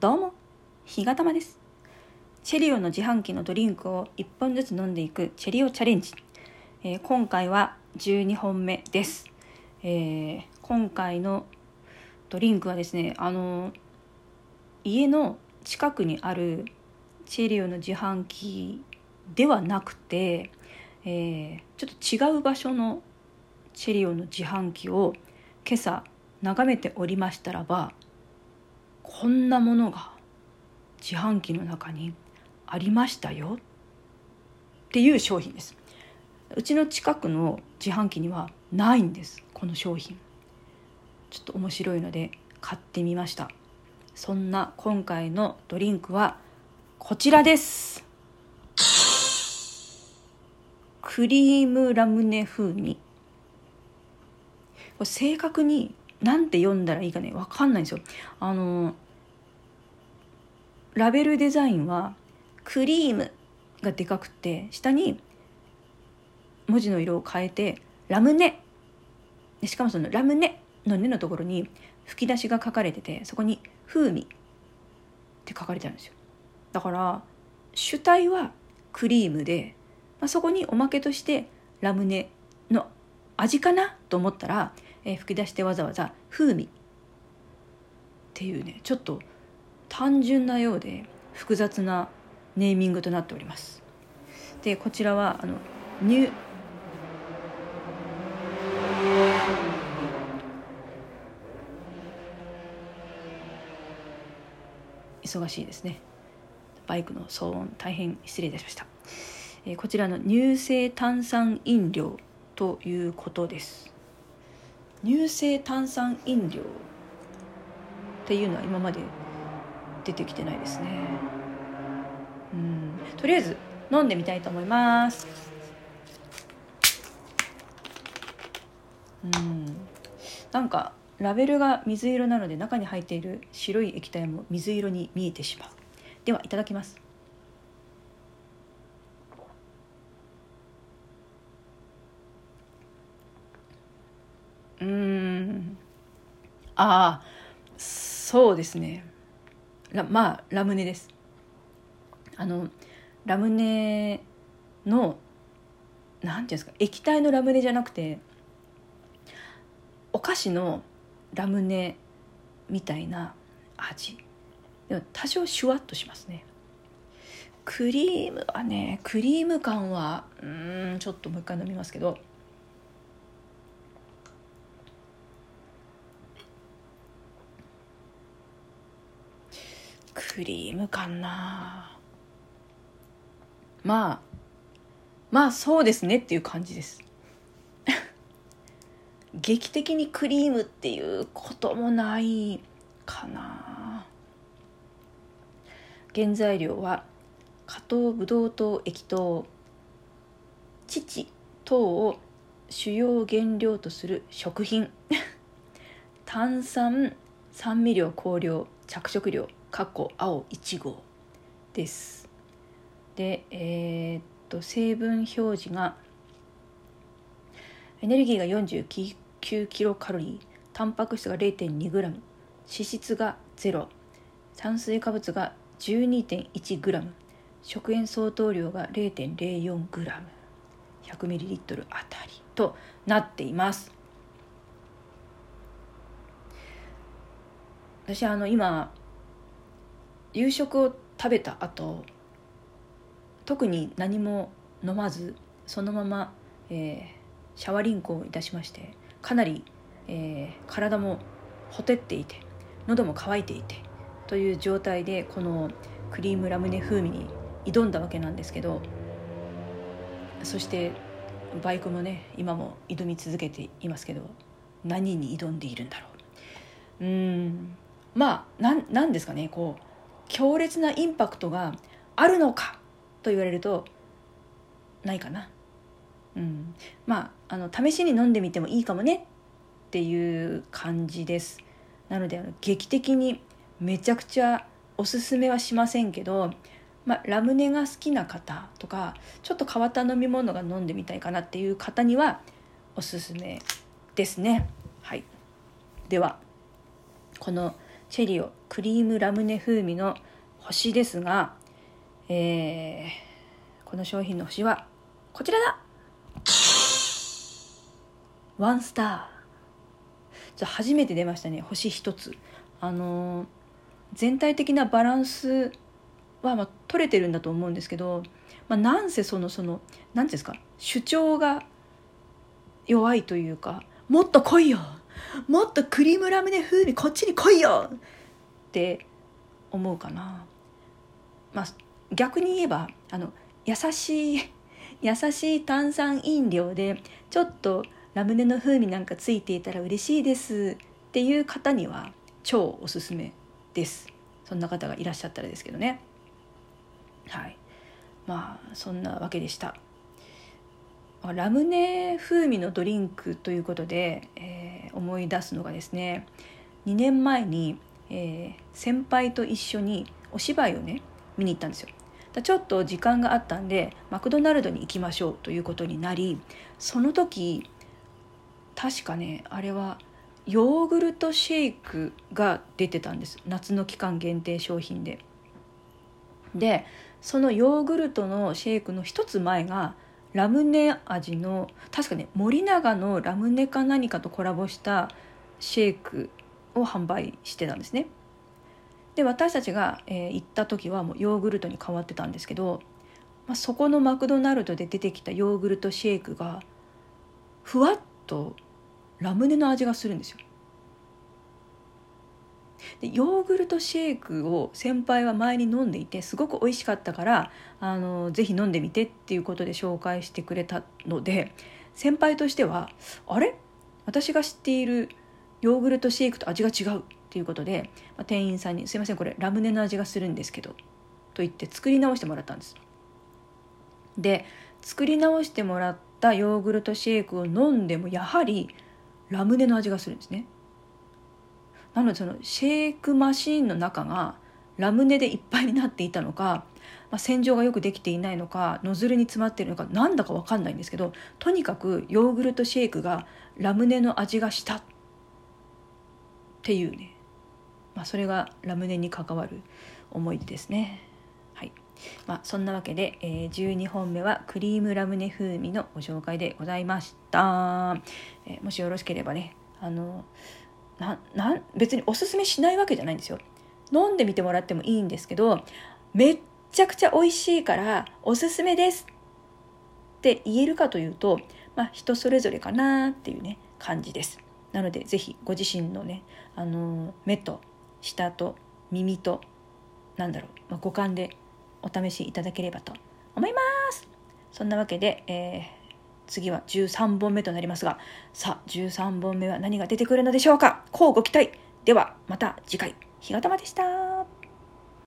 どうも、ひがたまです。チェリオの自販機のドリンクを1本ずつ飲んでいくチェリオチャレンジ。えー今回は12本目です、えー今回のドリンクはですね、あの家の近くにあるチェリオの自販機ではなくて、えーちょっと違う場所のチェリオの自販機を今朝眺めておりましたらばこんなものが自販機の中にありましたよ。っていう商品です。うちの近くの自販機にはないんです。この商品。ちょっと面白いので買ってみました。そんな今回のドリンクはこちらです。クリームラムネ風味。これ正確に何て読んだらいいかね分かんないんですよ。あのラベルデザインはクリームがでかくて下に文字の色を変えてラムネ。しかもそのラムネの「ネ」のところに吹き出しが書かれててそこに「風味」って書かれてあるんですよ。だから主体はクリームで、まあ、そこにおまけとしてラムネの味かなと思ったら、えー吹き出してわざわざ「風味」っていうねちょっと単純なようで複雑なネーミングとなっております。でこちらはあのニュ忙しいですね。バイクの騒音大変失礼いたしました、えーこちらの乳性炭酸飲料ということです。乳性炭酸飲料っていうのは今まで出てきてないですね。うん。とりあえず飲んでみたいと思います。うん。なんかラベルが水色なので中に入っている白い液体も水色に見えてしまう。ではいただきます。うん。ああそうですね。ラまあラムネです。あのラムネのなんていうんですか液体のラムネじゃなくてお菓子のラムネみたいな味。でも多少シュワッとしますね。クリームはねクリーム感はうんちょっともう一回飲みますけどクリーム感な。まあまあそうですねっていう感じです。劇的にクリームっていうこともないかな。原材料は加糖ブドウ糖液糖乳等を主要原料とする食品。炭酸酸味料香料着色料。かっこ青1号です。でえーっと成分表示がエネルギーが49キロカロリータンパク質が 0.2g 脂質が0炭水化物が 12.1g 食塩相当量が 0.04g100ml あたりとなっています。私あの今夕食を食べた後特に何も飲まずそのまま、えーシャワリンコをいたしましてかなり、えー体もほてっていて喉も渇いていてという状態でこのクリームラムネ風味に挑んだわけなんですけどそしてバイクもね今も挑み続けていますけど何に挑んでいるんだろう。うん。まあなんなんですかねこう強烈なインパクトがあるのかと言われるとないかな。うん、まああの試しに飲んでみてもいいかもねっていう感じです。なのであの劇的にめちゃくちゃおすすめはしませんけど、まあ、ラムネが好きな方とかちょっと変わった飲み物が飲んでみたいかなっていう方にはおすすめですね。はい。ではこのチェリオクリームラムネ風味の星ですが、えー、この商品の星はこちらだ。ワンスター。初めて出ましたね星一つ。あのー、全体的なバランスは、まあ、取れてるんだと思うんですけど、まあ、なんせそのその何ていうんですか主張が弱いというかもっと来いよもっとクリームラムネ風味こっちに来いよって思うかな。まあ、逆に言えばあの優しい優しい炭酸飲料でちょっとラムネの風味なんかついていたら嬉しいですっていう方には超おすすめです。そんな方がいらっしゃったらですけどね。はい。まあそんなわけでした。ラムネ風味のドリンクということで、えー、思い出すのがですね2年前に、えー、先輩と一緒にお芝居をね見に行ったんですよだちょっと時間があったんでマクドナルドに行きましょうということになりその時確かねあれはヨーグルトシェイクが出てたんです夏の期間限定商品で。でそのヨーグルトのシェイクの一つ前がラムネ味の確かね森永のラムネか何かとコラボしたシェイクを販売してたんですね。で私たちが、えー、行った時はもうヨーグルトに変わってたんですけど、まあ、そこのマクドナルドで出てきたヨーグルトシェイクがふわっとラムネの味がするんですよ。でヨーグルトシェイクを先輩は前に飲んでいてすごく美味しかったからあのぜひ飲んでみてっていうことで紹介してくれたので先輩としてはあれ？私が知っているヨーグルトシェイクと味が違うっていうことで、まあ、店員さんに「すいませんこれラムネの味がするんですけど」と言って作り直してもらったんです。で作り直してもらったヨーグルトシェイクを飲んでもやはりラムネの味がするんですね。なのでそのシェイクマシーンの中がラムネでいっぱいになっていたのか、まあ、洗浄がよくできていないのかノズルに詰まっているのかなんだか分かんないんですけどとにかくヨーグルトシェイクがラムネの味がしたっていうね、まあ、それがラムネに関わる思い出ですね。はいまあ、そんなわけで、えー、12本目はクリームラムネ風味のご紹介でございました。えー、もしよろしければねあのなな別におすすめしないわけじゃないんですよ。飲んでみてもらってもいいんですけどめっちゃくちゃ美味しいからおすすめですって言えるかというと、まあ、人それぞれかなっていうね感じです。なので是非ご自身のね、あの目と舌と耳となんだろう、まあ、五感でお試しいただければと思います。そんなわけで、えー次は13本目となりますが、さあ、13本目は何が出てくるのでしょうか？乞うご期待では、また次回。日がたまでした。